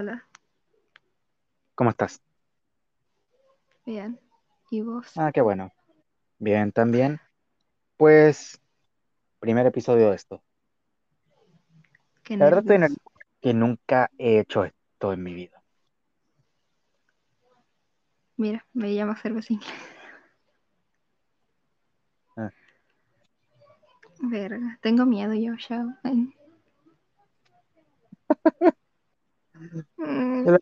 Hola, ¿Cómo estás? bien. ¿Y vos? Ah, qué bueno. Bien, también. Pues, primer episodio de esto. Qué La verdad nervios. que nunca he hecho esto en mi vida. Mira, me llama cervecín. Ah, Verga, tengo miedo yo ya. Mm,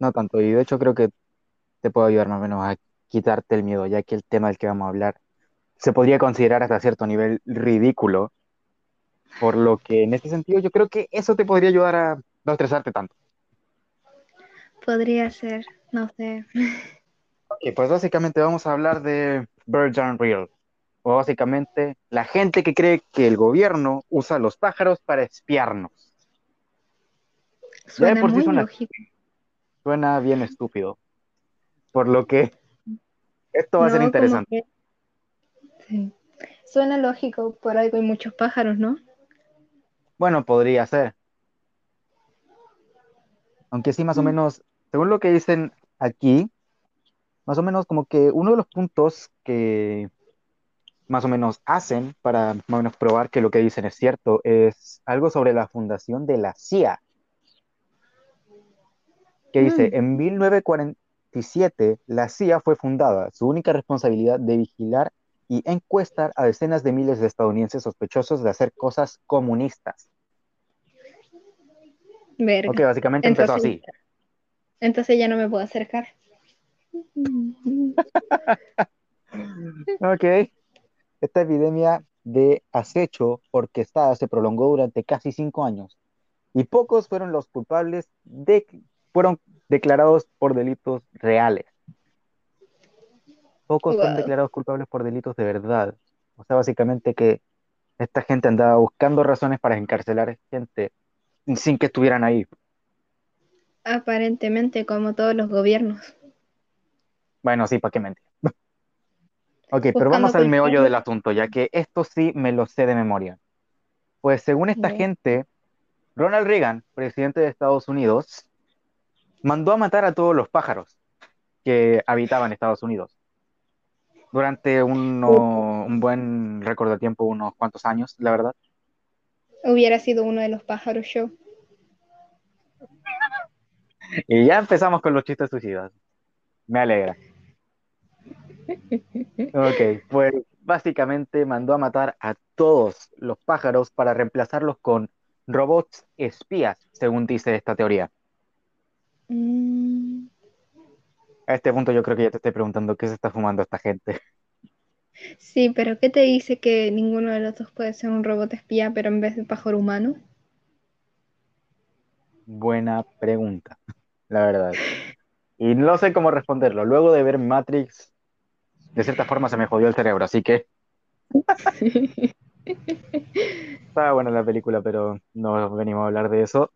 No tanto, y de hecho creo que te puedo ayudar más o menos a quitarte el miedo, ya que el tema del que vamos a hablar se podría considerar hasta cierto nivel ridículo, por lo que en este sentido yo creo que eso te podría ayudar a no estresarte tanto. podría ser, no sé. Ok, pues básicamente vamos a hablar de Aren't Real, o básicamente la gente que cree que el gobierno usa a los pájaros para espiarnos. Ya Suena sí muy suena, lógico. suena bien estúpido, por lo que esto va a ser interesante. que sí. Suena lógico, por algo hay muchos pájaros, ¿no? Bueno, podría ser, aunque sí más o Mm, menos, según lo que dicen aquí, más o menos como que uno de los puntos que más o menos hacen para más o menos probar que lo que dicen es cierto es algo sobre la fundación de la CIA, que dice, mm. en 1947 la CIA fue fundada, su única responsabilidad de vigilar y encuestar a decenas de miles de estadounidenses sospechosos de hacer cosas comunistas. Ok, Verga. básicamente empezó Entonces, así. entonces ya no me puedo acercar. Ok, esta epidemia de acecho orquestada se prolongó durante casi cinco años y pocos fueron los culpables de fueron declarados por delitos reales. Pocos Wow. declarados culpables por delitos de verdad. O sea, básicamente que esta gente andaba buscando razones para encarcelar gente sin que estuvieran ahí. Aparentemente, como todos los gobiernos, Bueno, sí, ¿para qué mentir? Ok, pero vamos al meollo del asunto, ya que esto sí me lo sé de memoria. Pues según esta gente, Ronald Reagan, presidente de Estados Unidos, mandó a matar a todos los pájaros que habitaban Estados Unidos durante uno- un buen récord de tiempo, unos cuantos años, la verdad. Hubiera sido uno de los pájaros yo. Y ya empezamos con los chistes suicidas. Me alegra. Ok, pues básicamente mandó a matar a todos los pájaros para reemplazarlos con robots espías, según dice esta teoría. Mm, A este punto yo creo que ya te estoy preguntando qué se está fumando esta gente. Sí, pero ¿qué te dice que ninguno de los dos puede ser un robot espía, pero en vez de pájaro humano? Buena pregunta, la verdad. Y no sé cómo responderlo. Luego de ver Matrix, de cierta forma se me jodió el cerebro, así que estaba buena la película, pero no venimos a hablar de eso.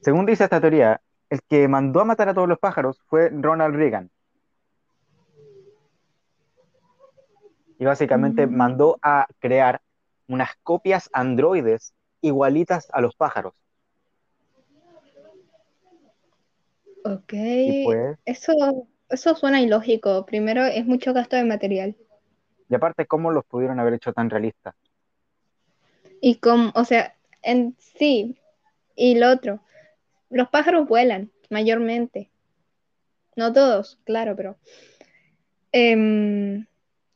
Según dice esta teoría, el que mandó a matar a todos los pájaros fue Ronald Reagan. Y básicamente Mm, mandó a crear unas copias androides igualitas a los pájaros. ok, pues, eso, eso suena ilógico. Primero, es mucho gasto de material. y aparte, ¿cómo los pudieron haber hecho tan realistas? Y como, o sea, en sí, y lo otro, los pájaros vuelan mayormente. No todos, claro, pero em,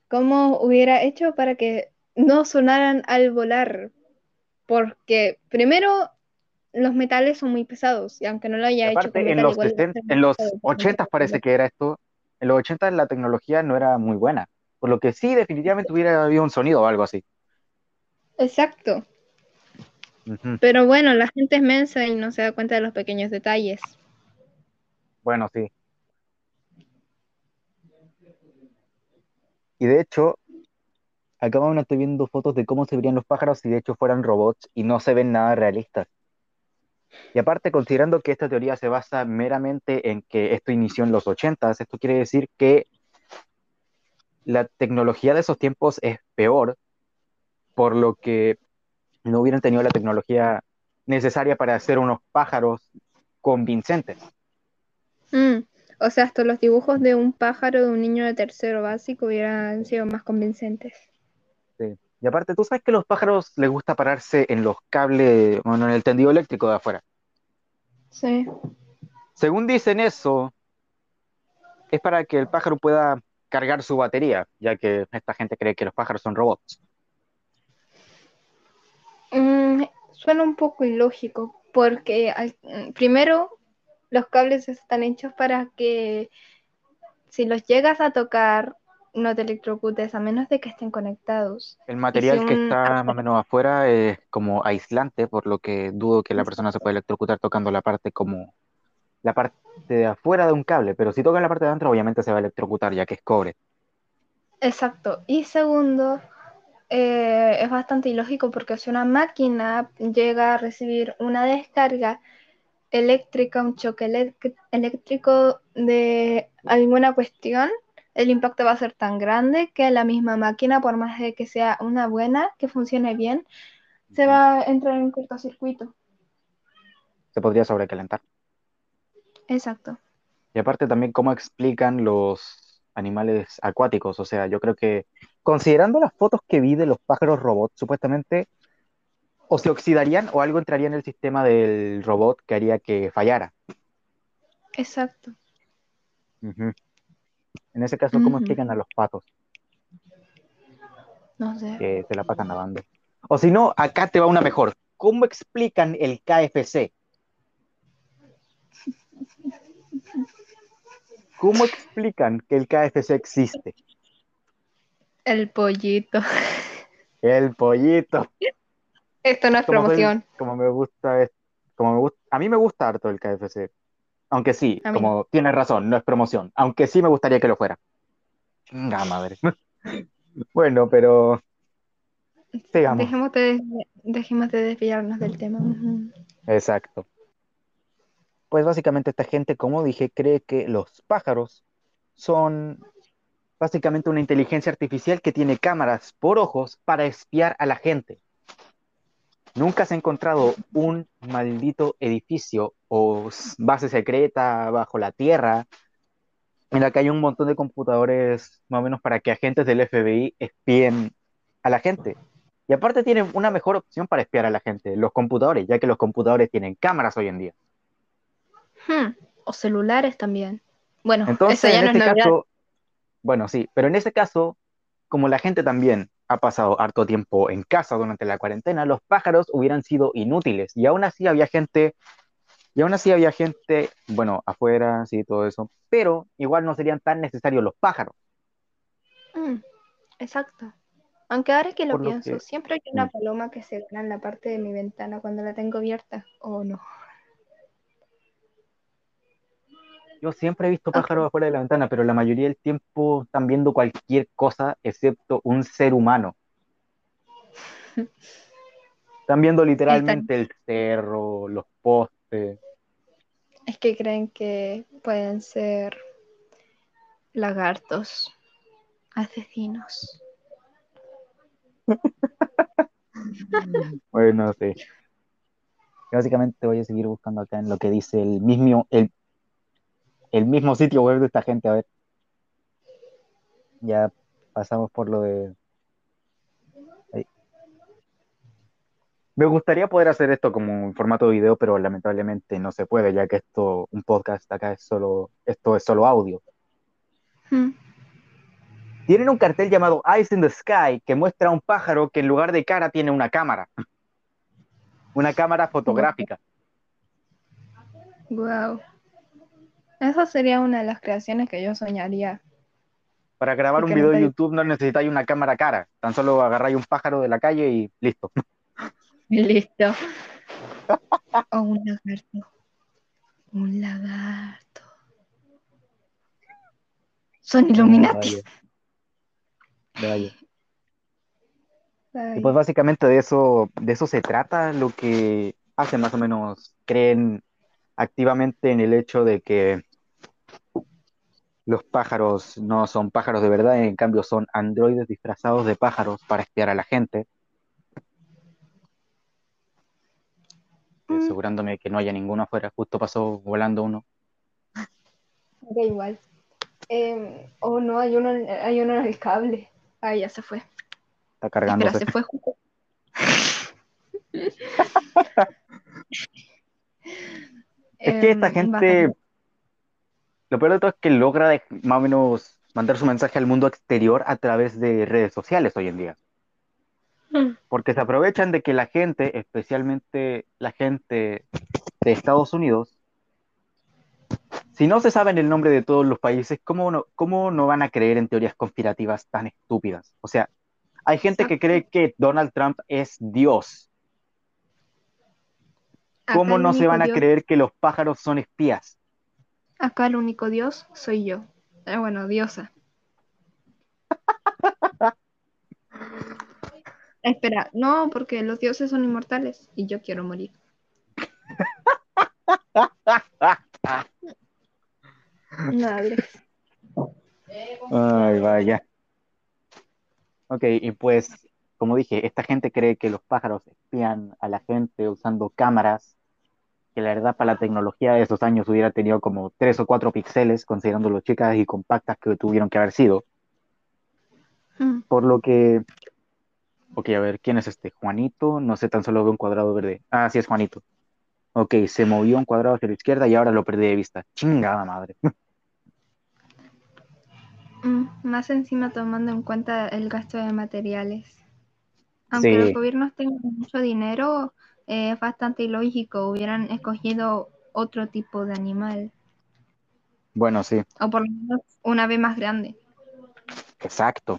¿cómo hubiera hecho para que no sonaran al volar? Porque primero los metales son muy pesados y aunque no lo haya hecho con en los igual va a 60 ser muy en los pesado. porque no 80 puede parece que era esto. En los 80 la tecnología no era muy buena, por lo que sí, definitivamente hubiera habido un sonido o algo así. Exacto. Pero bueno, la gente es mensa y no se da cuenta de los pequeños detalles. Bueno, sí. Y de hecho, acá aún estoy viendo fotos de cómo se verían los pájaros si de hecho fueran robots y no se ven nada realistas. Y aparte, considerando que esta teoría se basa meramente en que esto inició en los 80, esto quiere decir que la tecnología de esos tiempos es peor, por lo que no hubieran tenido la tecnología necesaria para hacer unos pájaros convincentes. Mm, O sea, hasta los dibujos de un pájaro de un niño de tercero básico hubieran sido más convincentes. Sí. Y aparte, tú sabes que a los pájaros les gusta pararse en los cables, bueno, en el tendido eléctrico de afuera. Sí. Según dicen eso, es para que el pájaro pueda cargar su batería, ya que esta gente cree que los pájaros son robots. Mm, suena un poco ilógico, porque al- mm, primero los cables están hechos para que si los llegas a tocar no te electrocutes, a menos de que estén conectados. El material si que un está más o menos afuera es como aislante, por lo que dudo que la persona se pueda electrocutar tocando la parte como la parte de afuera de un cable, pero si toca la parte de adentro, obviamente se va a electrocutar, ya que es cobre. Exacto. Y segundo, eh, es bastante ilógico porque si una máquina llega a recibir una descarga eléctrica, un choque eléctrico de alguna cuestión, el impacto va a ser tan grande que la misma máquina, por más de que sea una buena, que funcione bien, se va a entrar en cortocircuito. Se podría sobrecalentar. Exacto. Y aparte también cómo explican los animales acuáticos. O sea, yo creo que considerando las fotos que vi de los pájaros robots, supuestamente o se oxidarían o algo entraría en el sistema del robot que haría que fallara. Exacto. En ese caso, ¿cómo explican a los patos No sé. que se la pasan nadando? O si no, acá te va una mejor. ¿Cómo explican el KFC? ¿Cómo explican que el KFC existe? El pollito. El pollito. Esto no es Como, promoción. como me gusta, es- como me gusta, a mí me gusta harto el KFC. Aunque sí, A mí como tienes razón, no es promoción. Aunque sí me gustaría que lo fuera. Madre. Bueno, pero sigamos. Dejemos de, dejemos de desviarnos del tema. Exacto. Pues básicamente esta gente, como dije, cree que los pájaros son básicamente una inteligencia artificial que tiene cámaras por ojos para espiar a la gente. Nunca se ha encontrado un maldito edificio o base secreta bajo la tierra en la que hay un montón de computadores más o menos para que agentes del FBI espíen a la gente. Y aparte tienen una mejor opción para espiar a la gente, los computadores, ya que los computadores tienen cámaras hoy en día. Hmm, O celulares también. Bueno, Entonces, eso ya en no es este caso, bueno, sí, pero en ese caso, como la gente también ha pasado harto tiempo en casa durante la cuarentena, los pájaros hubieran sido inútiles y aún así había gente, y aún así había gente, bueno, afuera, sí, todo eso, pero igual no serían tan necesarios los pájaros. Mm, exacto. Aunque ahora que lo Por lo pienso, que- siempre hay una Mm. paloma que se gana en la parte de mi ventana cuando la tengo abierta. ¿O no? Yo siempre he visto Ok. pájaros afuera de la ventana, pero la mayoría del tiempo están viendo cualquier cosa excepto un ser humano. Están viendo literalmente el cerro, los postes. Es que creen que pueden ser lagartos asesinos. Bueno, sí. Básicamente voy a seguir buscando acá en lo que dice el mismo, el, el mismo sitio web de esta gente. A ver. Ya pasamos por lo de. Ahí. Me gustaría poder hacer esto como en formato de video, pero lamentablemente no se puede, ya que esto, un podcast acá es solo, esto es solo audio. Hmm, Tienen un cartel llamado Eyes in the Sky que muestra a un pájaro que en lugar de cara tiene una cámara. Una cámara fotográfica. Wow. Esa sería una de las creaciones que yo soñaría. Para grabar un video no de te- YouTube no necesitáis una cámara cara. Tan solo agarráis un pájaro de la calle y listo. Listo. O un lagarto. Un lagarto. Son Illuminati. Vaya. Vaya. Ay. Y pues básicamente de eso, de eso se trata lo que hacen más o menos, creen activamente en el hecho de que los pájaros no son pájaros de verdad, en cambio son androides disfrazados de pájaros para espiar a la gente. y asegurándome que no haya ninguno afuera. Justo pasó volando uno. Da igual. Eh, oh no, hay uno, hay uno en el cable. Ah, ya se fue. Está. Espera, se fue justo. Es que esta Em, gente, bastante. Lo peor de todo es que logra de- más o menos mandar su mensaje al mundo exterior a través de redes sociales hoy en día. Porque se aprovechan de que la gente, especialmente la gente de Estados Unidos, si no se saben el nombre de todos los países, ¿cómo no, cómo no van a creer en teorías conspirativas tan estúpidas? O sea, hay gente que cree que Donald Trump es Dios. ¿Cómo no se van a Dios- creer que los pájaros son espías? Acá el único Dios soy yo. Eh, bueno, diosa. Espera, no, porque los dioses son inmortales y yo quiero morir. Alex. Ay, vaya. Ok, y pues, como dije, esta gente cree que los pájaros espían a la gente usando cámaras, que la verdad para la tecnología de esos años hubiera tenido como tres o cuatro píxeles, considerando lo chicas y compactas que tuvieron que haber sido. Mm, Por lo que, ok, a ver, ¿quién es este? Juanito, no sé, tan solo veo un cuadrado verde. Ah, sí es Juanito. Ok, se movió un cuadrado hacia la izquierda y ahora lo perdí de vista. Chingada madre. mm, Más encima tomando en cuenta el gasto de materiales. Aunque los gobiernos tengan mucho dinero, eh, es bastante ilógico. Hubieran escogido otro tipo de animal. bueno, sí, O por lo menos una ave más grande. exacto.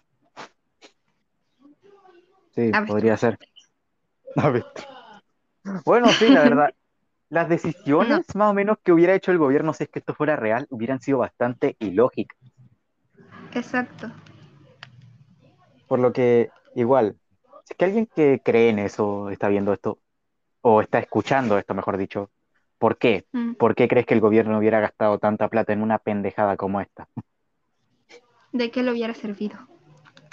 Sí, Avestruz. podría ser. A ver. Bueno, sí, la verdad. Las decisiones más o menos que hubiera hecho el gobierno si es que esto fuera real hubieran sido bastante ilógicas. Exacto. Por lo que, igual, si es que alguien que cree en eso está viendo esto, o está escuchando esto, mejor dicho, ¿por qué? Mm, ¿Por qué crees que el gobierno hubiera gastado tanta plata en una pendejada como esta? ¿De qué le hubiera servido?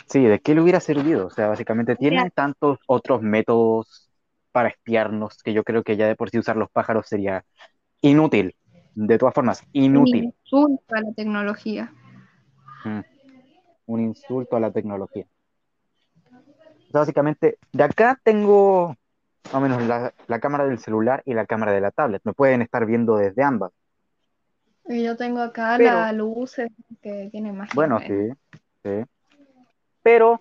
Sí, ¿de qué le hubiera servido? O sea, básicamente tienen tantos otros métodos para espiarnos que yo creo que ya de por sí usar los pájaros sería inútil. De todas formas, Un inútil. insulto a la tecnología. Mm, un insulto a la tecnología. O sea, básicamente, de acá tengo más o menos la, la cámara del celular y la cámara de la tablet. Me pueden estar viendo desde ambas. Y yo tengo acá Pero- la luz eh, que tiene más Bueno, sí, sí. Pero,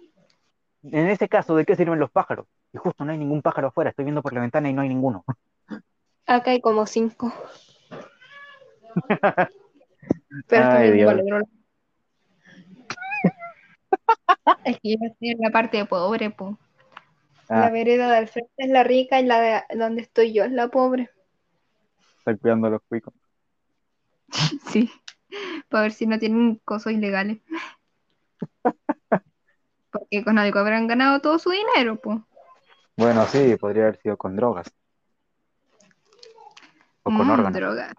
en ese caso, ¿de qué sirven los pájaros? Y justo no hay ningún pájaro afuera. Estoy viendo por la ventana y no hay ninguno. Acá hay como cinco. Pero Ay, estoy viendo Dios. Es que yo estoy en la parte pobre, po. La Ah, vereda del frente es la rica y la de donde estoy yo es la pobre. estoy cuidando a los cuicos. Sí. Para ver si no tienen cosas ilegales. Porque con algo habrán ganado todo su dinero, po. Bueno, sí, podría haber sido con drogas. O con Mm, órganos. drogas.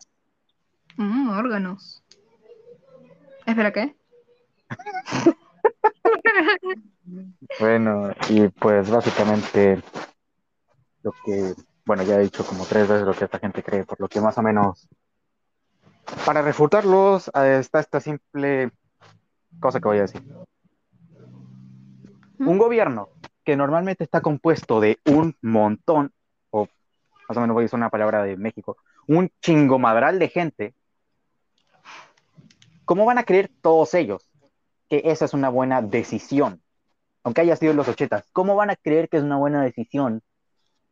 Mm, órganos. Espera, ¿qué? Bueno, y pues básicamente lo que, bueno, ya he dicho como tres veces lo que esta gente cree, por lo que más o menos, para refutarlos, eh, está esta simple cosa que voy a decir. Un gobierno que normalmente está compuesto de un montón, o más o menos voy a usar una palabra de México, un chingomadral de gente, ¿cómo van a creer todos ellos que esa es una buena decisión? Aunque haya sido en los ochetas, ¿cómo van a creer que es una buena decisión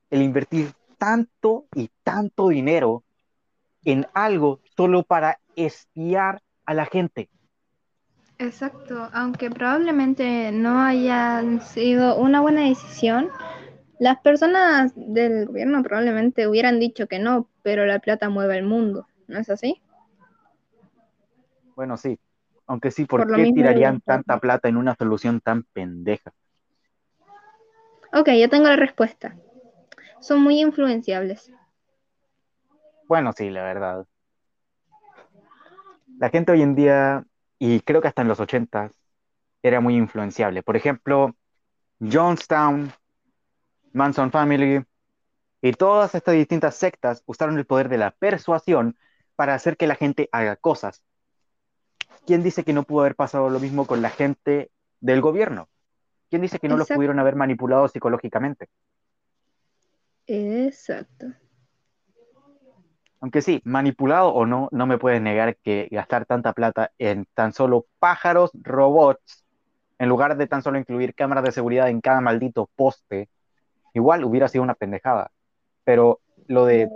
el invertir tanto y tanto dinero en algo solo para espiar a la gente? Exacto, aunque probablemente no hayan sido una buena decisión, las personas del gobierno probablemente hubieran dicho que no, pero la plata mueve el mundo, ¿no es así? Bueno, sí. Aunque sí, ¿por, qué tirarían tanta plata en una solución tan pendeja? Ok, yo tengo la respuesta. Son muy influenciables. Bueno, sí, la verdad. La gente hoy en día, y creo que hasta en los ochentas, era muy influenciable. Por ejemplo, Jonestown, Manson Family, Y todas estas distintas sectas usaron el poder de la persuasión para hacer que la gente haga cosas. ¿Quién dice que no pudo haber pasado lo mismo con la gente del gobierno? ¿Quién dice que no los Exacto. pudieron haber manipulado psicológicamente? Exacto. Aunque sí, manipulado o no, no me puedes negar que gastar tanta plata en tan solo pájaros robots, en lugar de tan solo incluir cámaras de seguridad en cada maldito poste, igual hubiera sido una pendejada. Pero lo de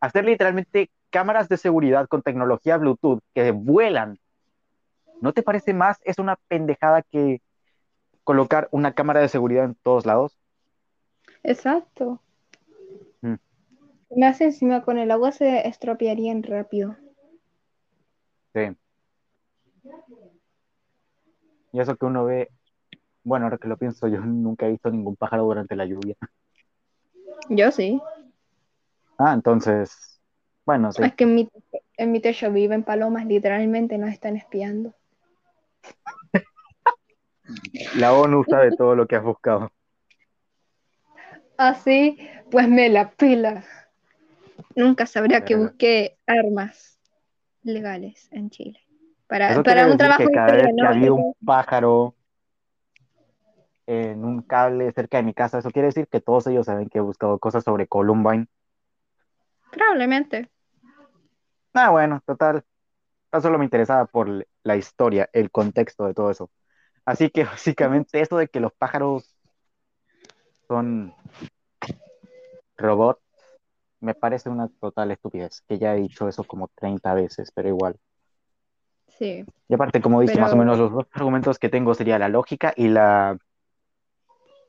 hacer literalmente cámaras de seguridad con tecnología Bluetooth que vuelan, ¿no te parece más? Es una pendejada que colocar una cámara de seguridad en todos lados. Exacto. Mm. Más encima con el agua se estropearían rápido. Sí. Y eso que uno ve, bueno, ahora que lo pienso, yo nunca he visto ningún pájaro durante la lluvia. Yo sí. Ah, entonces, bueno, sí. Es que en mi, en mi techo viven palomas, literalmente nos están espiando. La ONU sabe todo lo que has buscado. Así, pues me la pila. Nunca sabrá que busqué armas legales en Chile. Para, un trabajo que cada vez que había un pájaro en un cable cerca de mi casa, eso quiere decir que todos ellos saben que he buscado cosas sobre Columbine. Probablemente. Ah, bueno, total. Solo me interesaba por la historia, el contexto de todo eso. Así que básicamente eso de que los pájaros son robots, me parece una total estupidez, que ya he dicho eso como 30 veces, pero igual. Sí. Y aparte, como dice, Pero- más o menos los dos argumentos que tengo sería la lógica y la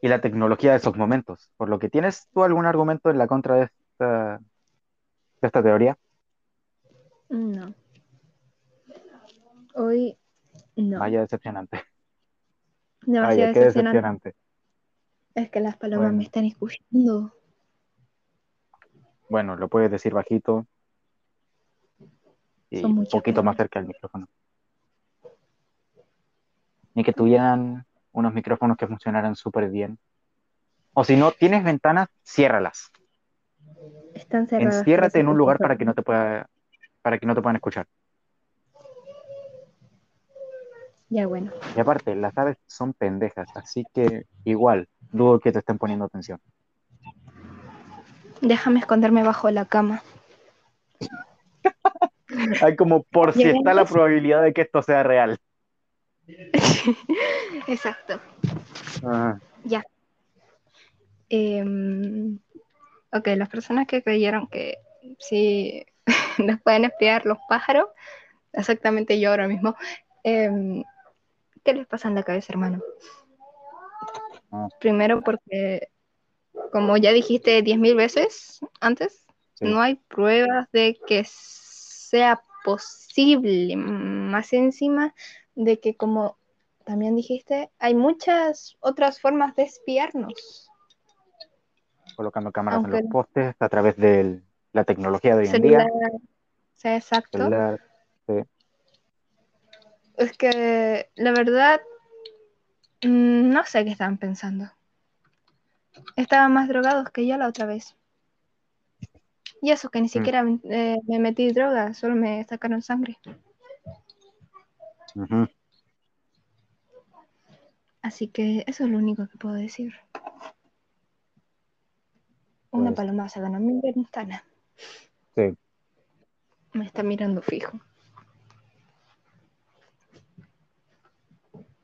y la tecnología de esos momentos. Por lo que tienes tú algún argumento en la contra de esta, de esta teoría? No. Hoy no. Vaya decepcionante. Demasiado Vaya, qué decepcionante. decepcionante. Es que las palomas Bueno. me están escuchando. Bueno, lo puedes decir bajito y un poquito más cerca del micrófono. Ni que tuvieran unos micrófonos que funcionaran súper bien. O si no, tienes ventanas, ciérralas. Están cerradas. Enciérrate en un lugar para que no te pueda, para que no te puedan escuchar. Ya bueno. Y aparte, las aves son pendejas, así que igual, dudo que te estén poniendo atención. Déjame esconderme bajo la cama. Hay como por si está la probabilidad de que esto sea real. Exacto. Ajá. Ya. Em, ok, las personas que creyeron que sí nos pueden espiar los pájaros, exactamente yo ahora mismo, em, ¿qué les pasa en la cabeza, hermano? Ah. Primero porque, como ya dijiste 10.000 veces antes, Sí. no hay pruebas de que sea posible, más encima de que como también dijiste, hay muchas otras formas de espiarnos. Colocando cámaras en los postes a través de la tecnología de hoy en Celular, día. sí, exacto. celular, sí. Es que la verdad, mm, no sé qué estaban pensando. Estaban más drogados que yo la otra vez. Y eso que ni siquiera eh, me metí droga, solo me sacaron sangre. Ujú. Así que eso es lo único que puedo decir. Una Pues- paloma se ganó mi ventana. Sí. Me está mirando fijo.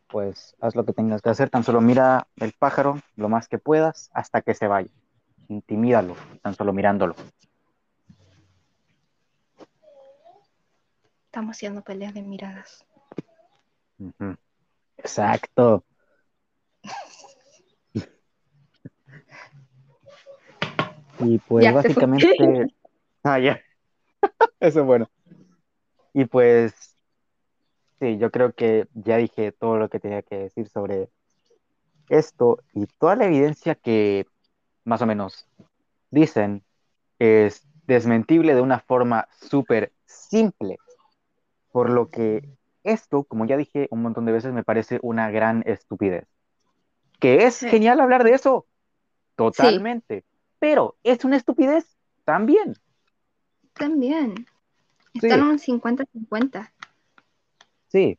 Pues haz lo que tengas que hacer, tan solo mira el pájaro lo más que puedas hasta que se vaya. Intimídalo, tan solo mirándolo. Estamos haciendo peleas de miradas. Exacto. Y pues Ya, básicamente... Ah, ya. Eso es bueno. Y pues... Sí, yo creo que ya dije todo lo que tenía que decir sobre esto y toda la evidencia que más o menos dicen es desmentible de una forma súper simple. Por lo que esto, como ya dije un montón de veces, me parece una gran estupidez. ¿Que es Sí. genial hablar de eso? Totalmente. pero ¿es una estupidez? También. También. Sí. Están un 50-50. Sí.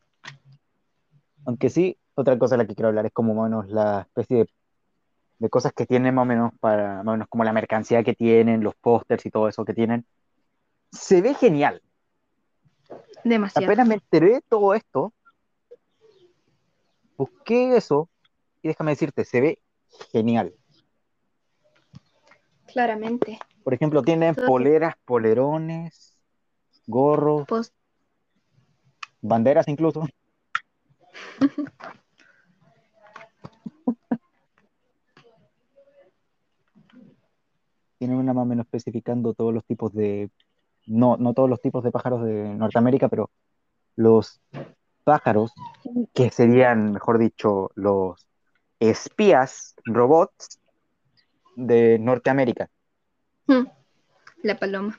Aunque sí, otra cosa de la que quiero hablar es como más o menos la especie de, de cosas que tienen más o menos para, más o menos como la mercancía que tienen, los pósters y todo eso que tienen. Se ve genial. Demasiado. Apenas me enteré de todo esto, busqué eso y déjame decirte, se ve genial. Claramente. Por ejemplo, tienen poleras, polerones, gorros, Post banderas incluso. Tienen una más o menos especificando todos los tipos de, no, no todos los tipos de pájaros de Norteamérica, pero los pájaros que serían, mejor dicho, los espías robots de Norteamérica. Hmm. La paloma.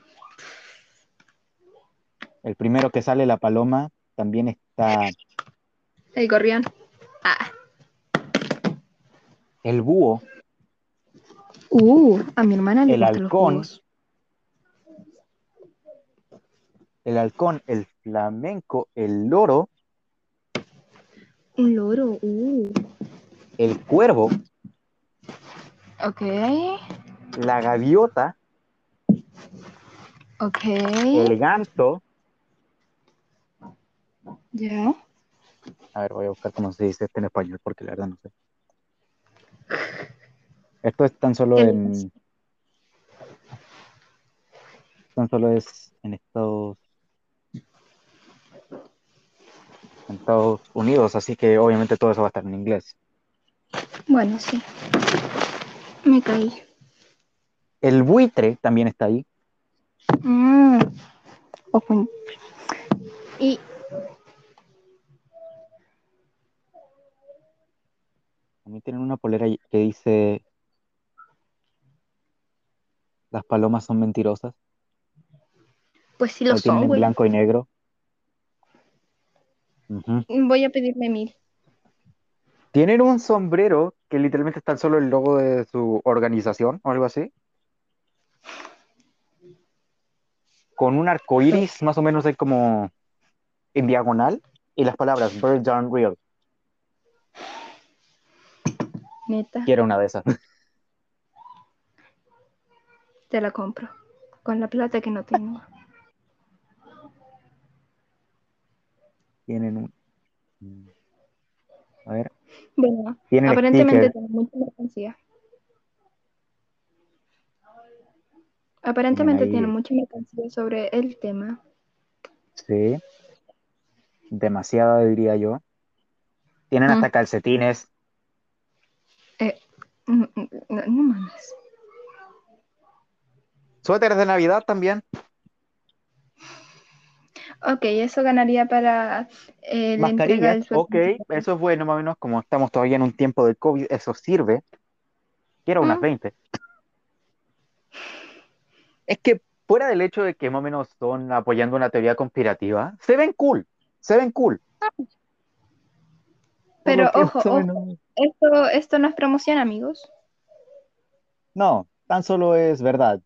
El primero que sale, la paloma, también está El gorrión. Ah. el búho, Uh, a mi hermana le el los halcón, el halcón, el flamenco, el loro, Un loro. Uh. el cuervo, Ok. la gaviota, Ok. el ganso. Ya. A ver, voy a buscar cómo se dice esto en español, porque la verdad no sé. Esto es tan solo en. Tan solo es en Estados. En Estados Unidos, así que obviamente todo eso va a estar en inglés. Bueno, sí. Me caí. El buitre también está ahí. Mm. Ojo. Y También tienen una polera que dice. Las palomas son mentirosas. pues sí lo Lo tienen son, en güey. blanco y negro. Voy a pedirme mil. Tienen un sombrero que literalmente está solo el logo de su organización o algo así. Con un arco iris más o menos ahí como en diagonal y las palabras Birds are real. Neta, Quiero una de esas. te la compro. Con la plata que no tengo. Tienen un. A ver. Bueno, Tienen aparentemente sticker. tiene mucha mercancía. Aparentemente ahí- tiene mucha mercancía sobre el tema. Sí. Demasiada, diría yo. Tienen Mm. hasta calcetines. Mm, mm, No, no mames. Suéteres de Navidad también. Ok, eso ganaría para eh, la entrega del. Ok, eso es bueno, más o menos. Como estamos todavía en un tiempo de COVID, eso sirve. Quiero unas Mm. 20. Es que fuera del hecho de que más o menos son apoyando una teoría conspirativa, se ven cool. Se ven cool. Por Pero ojo, Esto, esto no es promoción, amigos. No, tan solo es verdad.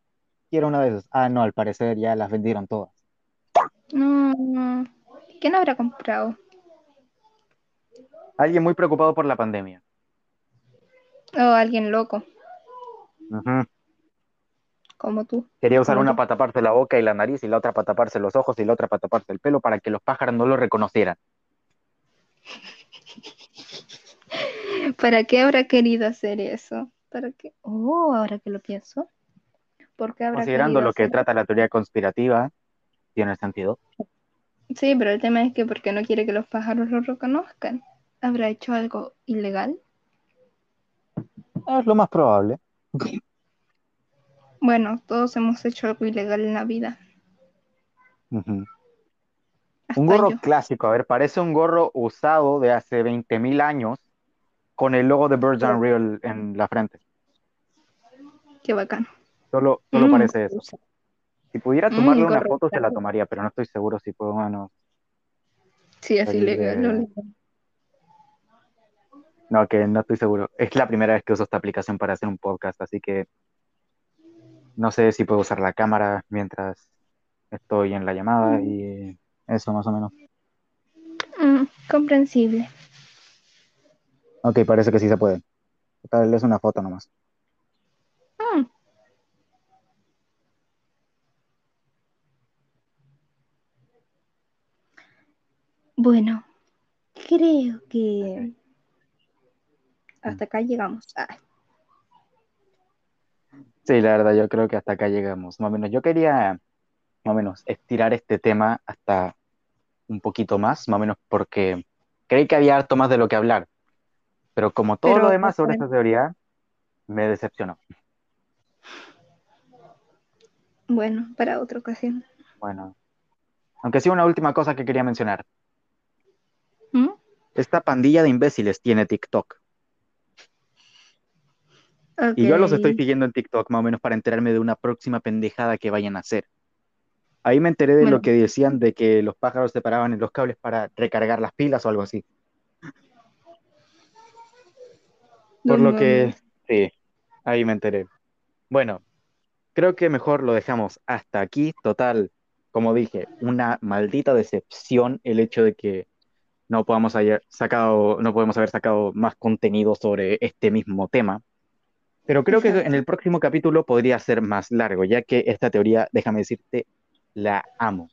Quiero una de esas. Ah, no, al parecer ya las vendieron todas. No, no. ¿Quién habrá comprado? Alguien muy preocupado por la pandemia. O alguien loco, como tú. Quería usar una tú. para taparse la boca y la nariz y la otra para taparse los ojos y la otra para taparse el pelo para que los pájaros no lo reconocieran. ¿Para qué habrá querido hacer eso? ¿Para qué? Oh, ahora que lo pienso. ¿Por qué habrá Considerando lo que hacer trata la teoría conspirativa, tiene sentido. Sí, pero el tema es que porque no quiere que los pájaros lo reconozcan. ¿Habrá hecho algo ilegal? Es lo más probable. Bueno, todos hemos hecho algo ilegal en la vida. Un gorro yo. clásico, a ver, parece un gorro usado de hace 20.000 años con el logo de Birds Are Real en la frente. Qué bacano. Solo, solo Mm, parece eso. Si pudiera Mm, tomarle una foto, se la tomaría, pero no estoy seguro si puedo, bueno, Sí, Salir ilegal. de- no, que no estoy seguro. Es la primera vez que uso esta aplicación para hacer un podcast, así que No sé si puedo usar la cámara mientras estoy en la llamada y eso más o menos. Mm, comprensible. Ok, parece que sí se puede. Tal vez una foto nomás. Mm, Bueno, creo que hasta acá llegamos. Ah, Sí, la verdad, yo creo que hasta acá llegamos. Más o menos, yo quería más o menos estirar este tema hasta un poquito más, más o menos porque creí que había harto más de lo que hablar. Pero como todo lo demás sobre esta teoría, me decepcionó. bueno, para otra ocasión. Bueno, aunque sí una última cosa que quería mencionar. ¿Mm? Esta pandilla de imbéciles tiene TikTok. Ok. Y yo los estoy siguiendo en TikTok más o menos para enterarme de una próxima pendejada que vayan a hacer. Ahí me enteré de Bueno, lo que decían de que los pájaros se paraban en los cables para recargar las pilas o algo así. Por lo que, sí, ahí me enteré. Bueno, creo que mejor lo dejamos hasta aquí. Total, como dije, una maldita decepción el hecho de que no podamos haber sacado, no podemos haber sacado más contenido sobre este mismo tema. Pero creo que en el próximo capítulo podría ser más largo, ya que esta teoría, déjame decirte, la amo.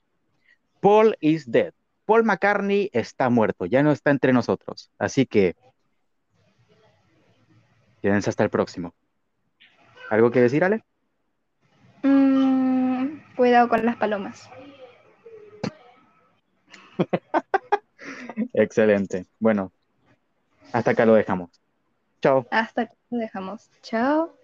Paul is dead. Paul McCartney está muerto, ya no está entre nosotros. Así que, quédense hasta el próximo. ¿Algo que decir, Ale? Mm, cuidado con las palomas. Excelente. Bueno, hasta acá lo dejamos. Chao. Hasta que lo dejamos. Chao.